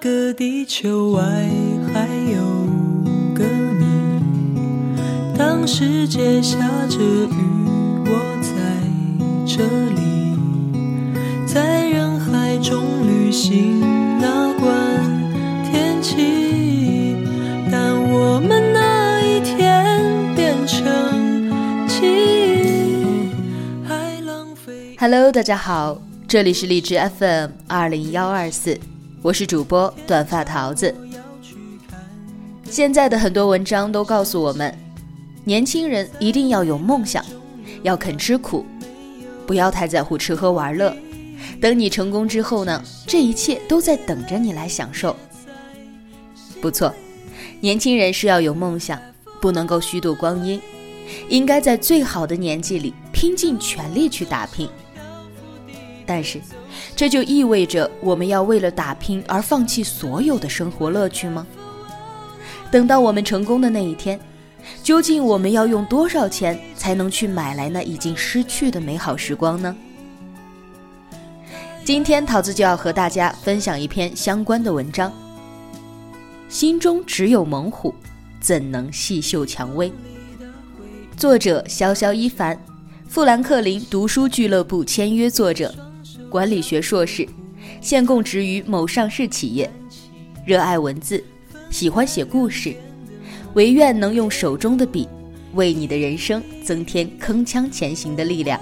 个地球外还有个你，当世界下着雨，我在这里，在人海中旅行，哪管天气，但我们那一天变成记忆，还浪费。Hello，大家好，这里是荔枝 FM 二零幺二四，我是主播短发桃子。现在的很多文章都告诉我们，年轻人一定要有梦想，要肯吃苦，不要太在乎吃喝玩乐。等你成功之后呢，这一切都在等着你来享受。不错，年轻人是要有梦想，不能够虚度光阴，应该在最好的年纪里拼尽全力去打拼。但是，这就意味着我们要为了打拼而放弃所有的生活乐趣吗？等到我们成功的那一天，究竟我们要用多少钱才能去买来那已经失去的美好时光呢？今天桃子就要和大家分享一篇相关的文章。心中只有猛虎，怎能细嗅蔷薇？作者潇潇一凡，富兰克林读书俱乐部签约作者，管理学硕士，现供职于某上市企业，热爱文字，喜欢写故事，唯愿能用手中的笔，为你的人生增添铿锵前行的力量。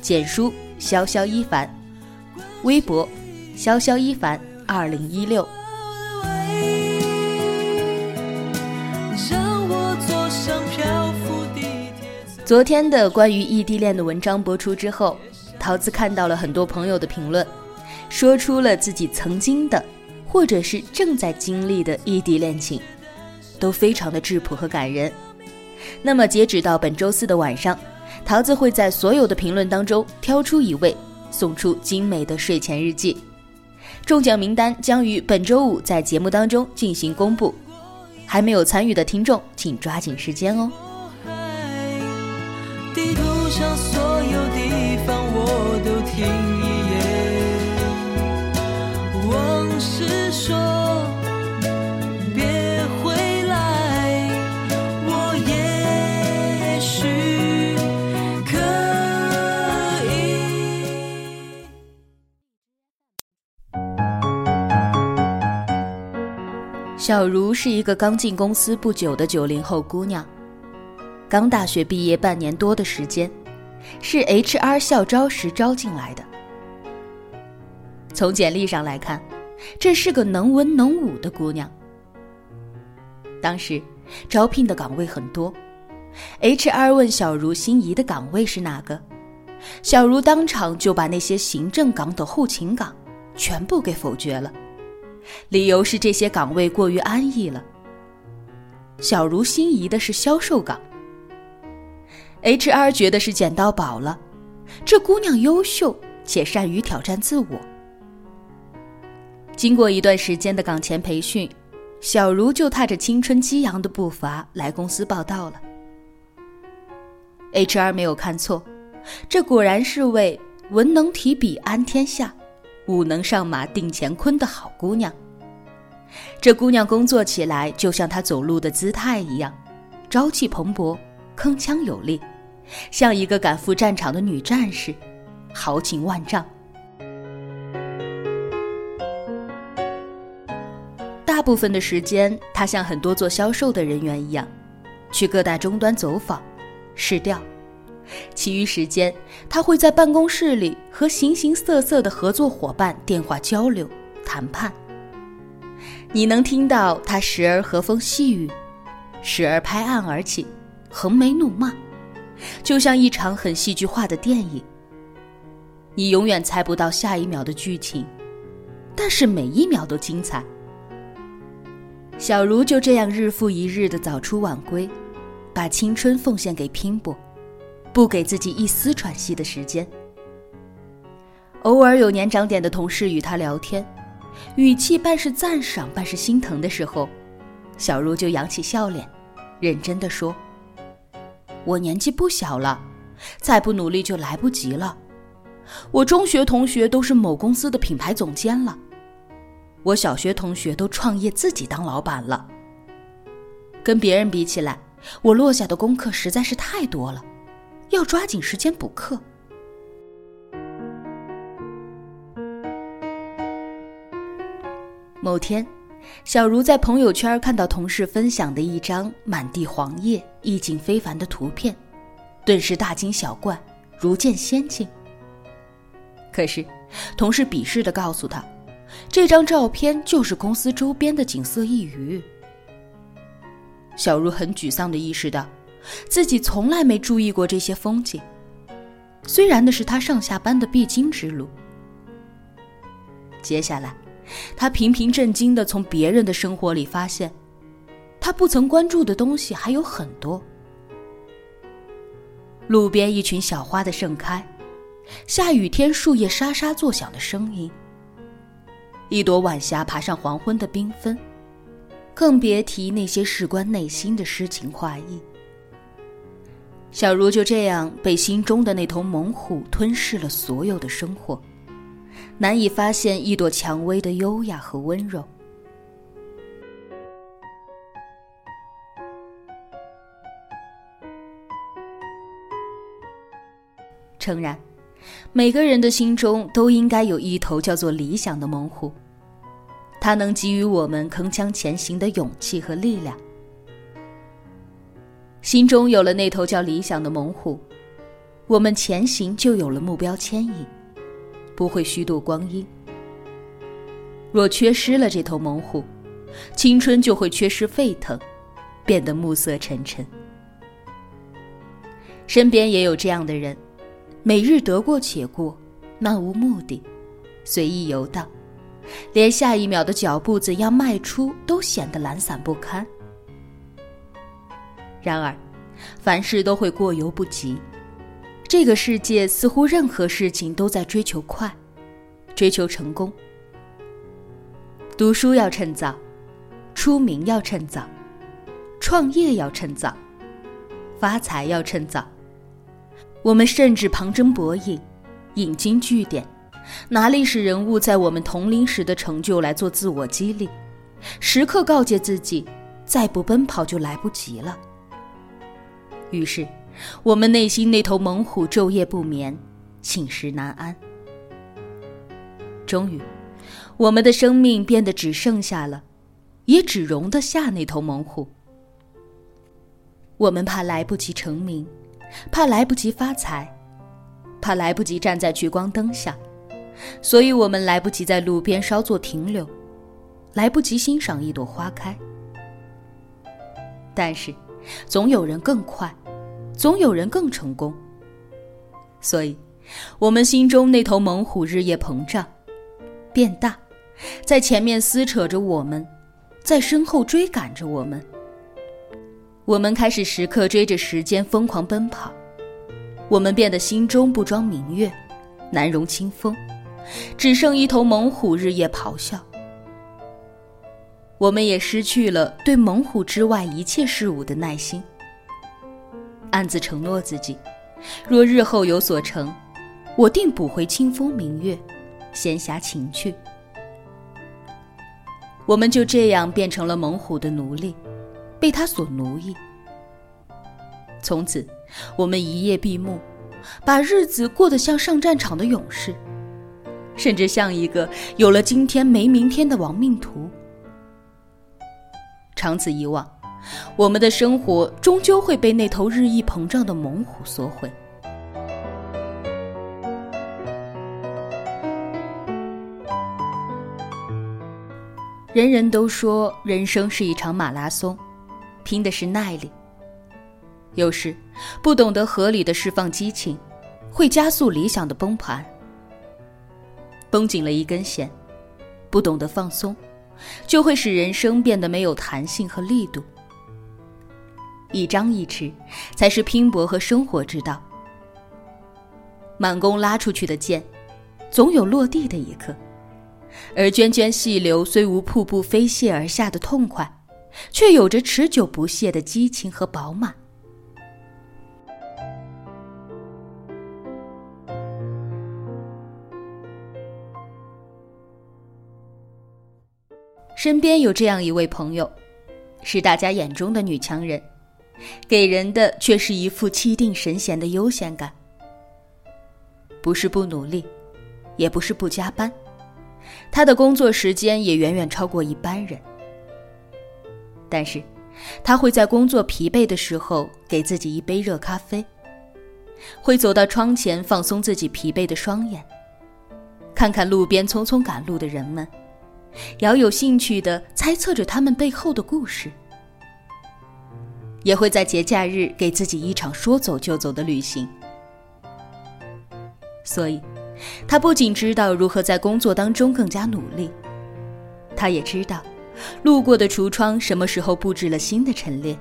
简书潇潇一凡，微博潇潇一凡二零一六。昨天的关于异地恋的文章播出之后，桃子看到了很多朋友的评论，说出了自己曾经的，或者是正在经历的异地恋情，都非常的质朴和感人。那么截止到本周四的晚上，桃子会在所有的评论当中挑出一位，送出精美的睡前日记。中奖名单将于本周五在节目当中进行公布，还没有参与的听众，请抓紧时间哦。地图小茹是一个刚进公司不久的九零后姑娘，刚大学毕业半年多的时间，是 HR 校招时招进来的。从简历上来看，这是个能文能武的姑娘。当时招聘的岗位很多，HR 问小茹心仪的岗位是哪个，小茹当场就把那些行政岗等后勤岗全部给否决了。理由是这些岗位过于安逸了。小茹心仪的是销售岗，HR 觉得是捡到宝了，这姑娘优秀且善于挑战自我。经过一段时间的岗前培训，小茹就踏着青春激昂的步伐来公司报道了。HR 没有看错，这果然是位文能提笔安天下。武能上马定乾坤的好姑娘，这姑娘工作起来就像她走路的姿态一样，朝气蓬勃，铿锵有力，像一个赶赴战场的女战士，豪情万丈。大部分的时间，她像很多做销售的人员一样，去各大终端走访、试调。其余时间，他会在办公室里和形形色色的合作伙伴电话交流、谈判。你能听到他时而和风细雨，时而拍案而起，横眉怒骂，就像一场很戏剧化的电影。你永远猜不到下一秒的剧情，但是每一秒都精彩。小茹就这样日复一日的早出晚归，把青春奉献给拼搏，不给自己一丝喘息的时间。偶尔有年长点的同事与他聊天，语气半是赞赏，半是心疼的时候，小茹就扬起笑脸，认真的说：“我年纪不小了，再不努力就来不及了。我中学同学都是某公司的品牌总监了。”我小学同学都创业自己当老板了，跟别人比起来，我落下的功课实在是太多了，要抓紧时间补课。某天，小茹在朋友圈看到同事分享的一张满地黄叶、意境非凡的图片，顿时大惊小怪，如见仙境。可是，同事鄙视的告诉他。这张照片就是公司周边的景色一隅。小茹很沮丧的意识到，自己从来没注意过这些风景，虽然那是他上下班的必经之路。接下来，他频频震惊的从别人的生活里发现，他不曾关注的东西还有很多。路边一群小花的盛开，下雨天树叶沙沙作响的声音。一朵晚霞爬上黄昏的缤纷，更别提那些事关内心的诗情画意。小茹就这样被心中的那头猛虎吞噬了所有的生活，难以发现一朵蔷薇的优雅和温柔。诚然。每个人的心中都应该有一头叫做理想的猛虎，它能给予我们铿锵前行的勇气和力量。心中有了那头叫理想的猛虎，我们前行就有了目标牵引，不会虚度光阴。若缺失了这头猛虎，青春就会缺失沸腾，变得暮色沉沉。身边也有这样的人。每日得过且过，漫无目的，随意游荡，连下一秒的脚步怎样迈出都显得懒散不堪。然而，凡事都会过犹不及，这个世界似乎任何事情都在追求快，追求成功。读书要趁早，出名要趁早，创业要趁早，发财要趁早。我们甚至旁征博引，引经据典，拿历史人物在我们同龄时的成就来做自我激励，时刻告诫自己，再不奔跑就来不及了。于是，我们内心那头猛虎昼夜不眠，寝食难安。终于，我们的生命变得只剩下了，也只容得下那头猛虎。我们怕来不及成名。怕来不及发财，怕来不及站在聚光灯下，所以我们来不及在路边稍作停留，来不及欣赏一朵花开。但是，总有人更快，总有人更成功。所以，我们心中那头猛虎日夜膨胀，变大，在前面撕扯着我们，在身后追赶着我们。我们开始时刻追着时间疯狂奔跑，我们变得心中不装明月，难容清风，只剩一头猛虎日夜咆哮。我们也失去了对猛虎之外一切事物的耐心，暗自承诺自己，若日后有所成，我定补回清风明月，闲暇情趣。我们就这样变成了猛虎的奴隶。被他所奴役，从此，我们一夜闭目，把日子过得像上战场的勇士，甚至像一个有了今天没明天的亡命徒。长此以往，我们的生活终究会被那头日益膨胀的猛虎所毁。人人都说，人生是一场马拉松。拼的是耐力。有时，不懂得合理的释放激情，会加速理想的崩盘。绷紧了一根弦，不懂得放松，就会使人生变得没有弹性和力度。一张一弛，才是拼搏和生活之道。满弓拉出去的箭，总有落地的一刻；而涓涓细流虽无瀑布飞泻而下的痛快，却有着持久不懈的激情和饱满。身边有这样一位朋友，是大家眼中的女强人，给人的却是一副气定神闲的悠闲感。不是不努力，也不是不加班，她的工作时间也远远超过一般人。但是，她会在工作疲惫的时候给自己一杯热咖啡，会走到窗前放松自己疲惫的双眼，看看路边匆匆赶路的人们。饶有兴趣的猜测着他们背后的故事，也会在节假日给自己一场说走就走的旅行。所以，他不仅知道如何在工作当中更加努力，他也知道路过的橱窗什么时候布置了新的陈列，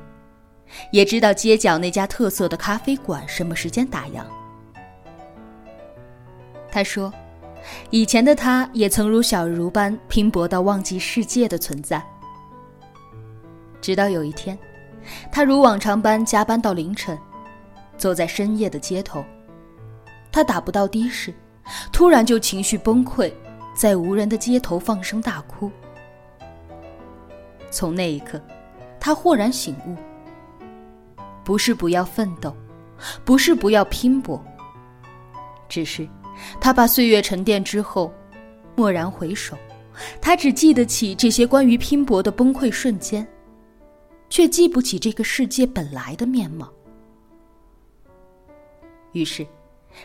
也知道街角那家特色的咖啡馆什么时间打烊。他说。以前的他也曾如小茹般拼搏到忘记世界的存在，直到有一天，他如往常般加班到凌晨，走在深夜的街头，他打不到的士，突然就情绪崩溃，在无人的街头放声大哭。从那一刻，他豁然醒悟：不是不要奋斗，不是不要拼搏，只是。他把岁月沉淀之后，蓦然回首，他只记得起这些关于拼搏的崩溃瞬间，却记不起这个世界本来的面貌。于是，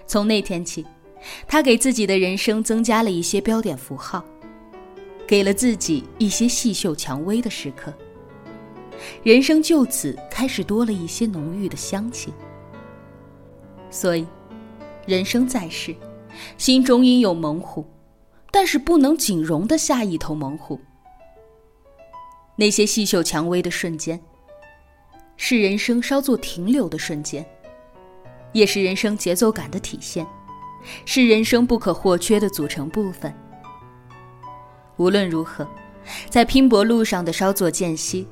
从那天起，他给自己的人生增加了一些标点符号，给了自己一些细嗅蔷薇的时刻，人生就此开始多了一些浓郁的香气。所以，人生在世。心中应有猛虎，但是不能仅容得下一头猛虎。那些细嗅蔷薇的瞬间，是人生稍作停留的瞬间，也是人生节奏感的体现，是人生不可或缺的组成部分。无论如何，在拼搏路上的稍作间隙，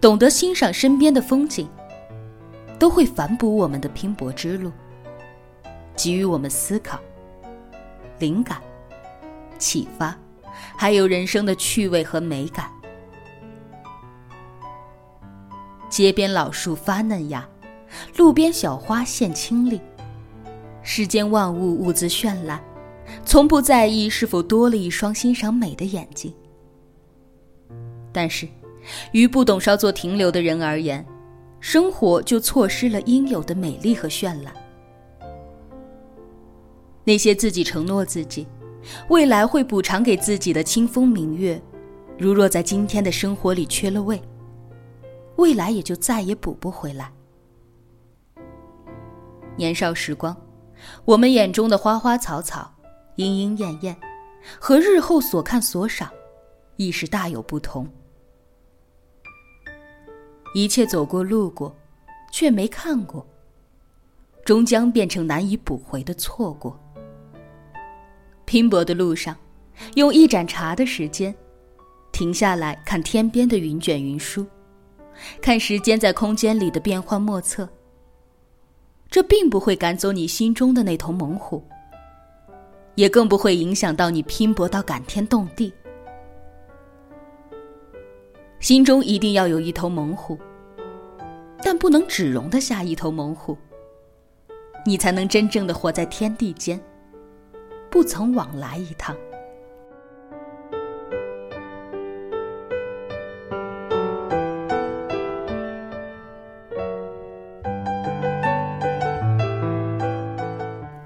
懂得欣赏身边的风景，都会反哺我们的拼搏之路，给予我们思考。灵感、启发，还有人生的趣味和美感。街边老树发嫩芽，路边小花现清丽。世间万物物自绚烂，从不在意是否多了一双欣赏美的眼睛。但是，于不懂稍作停留的人而言，生活就错失了应有的美丽和绚烂。那些自己承诺自己，未来会补偿给自己的清风明月，如若在今天的生活里缺了位，未来也就再也补不回来。年少时光，我们眼中的花花草草、莺莺燕燕，和日后所看所赏，亦是大有不同。一切走过路过，却没看过，终将变成难以补回的错过。拼搏的路上，用一盏茶的时间，停下来看天边的云卷云舒，看时间在空间里的变幻莫测。这并不会赶走你心中的那头猛虎，也更不会影响到你拼搏到感天动地。心中一定要有一头猛虎，但不能只容得下一头猛虎，你才能真正的活在天地间。不曾往来一趟。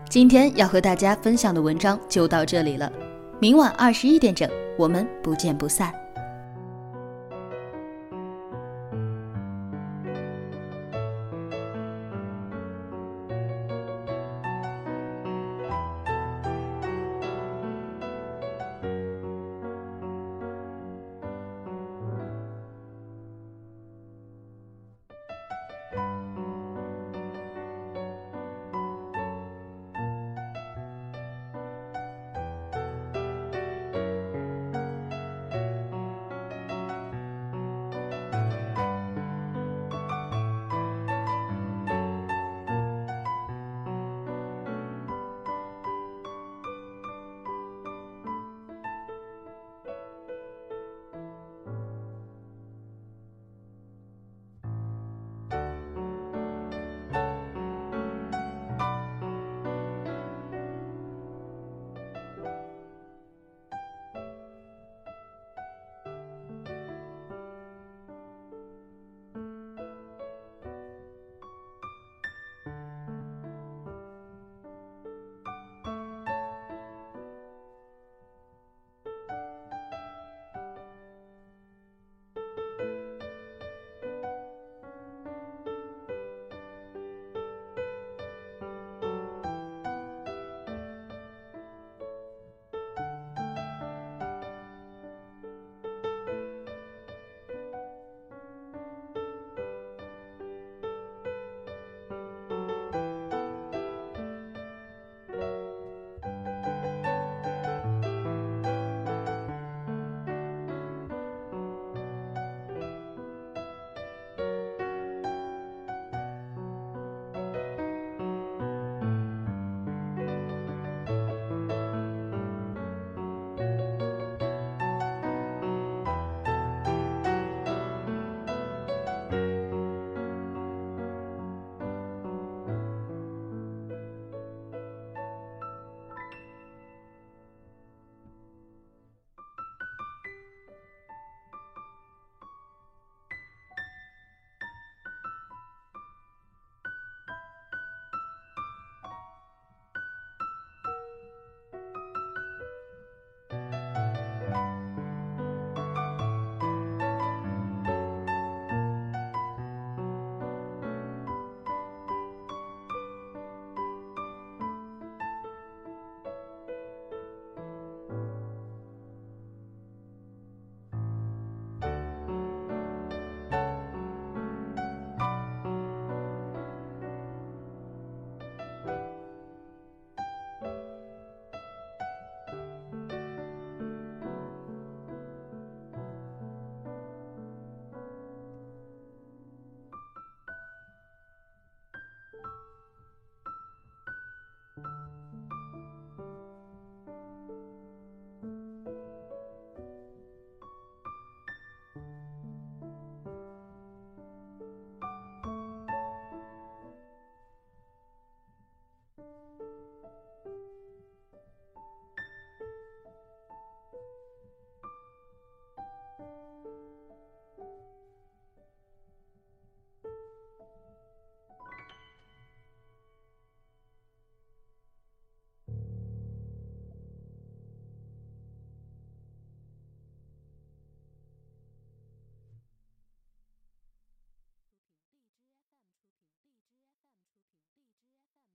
今天要和大家分享的文章就到这里了，明晚二十一点整，我们不见不散。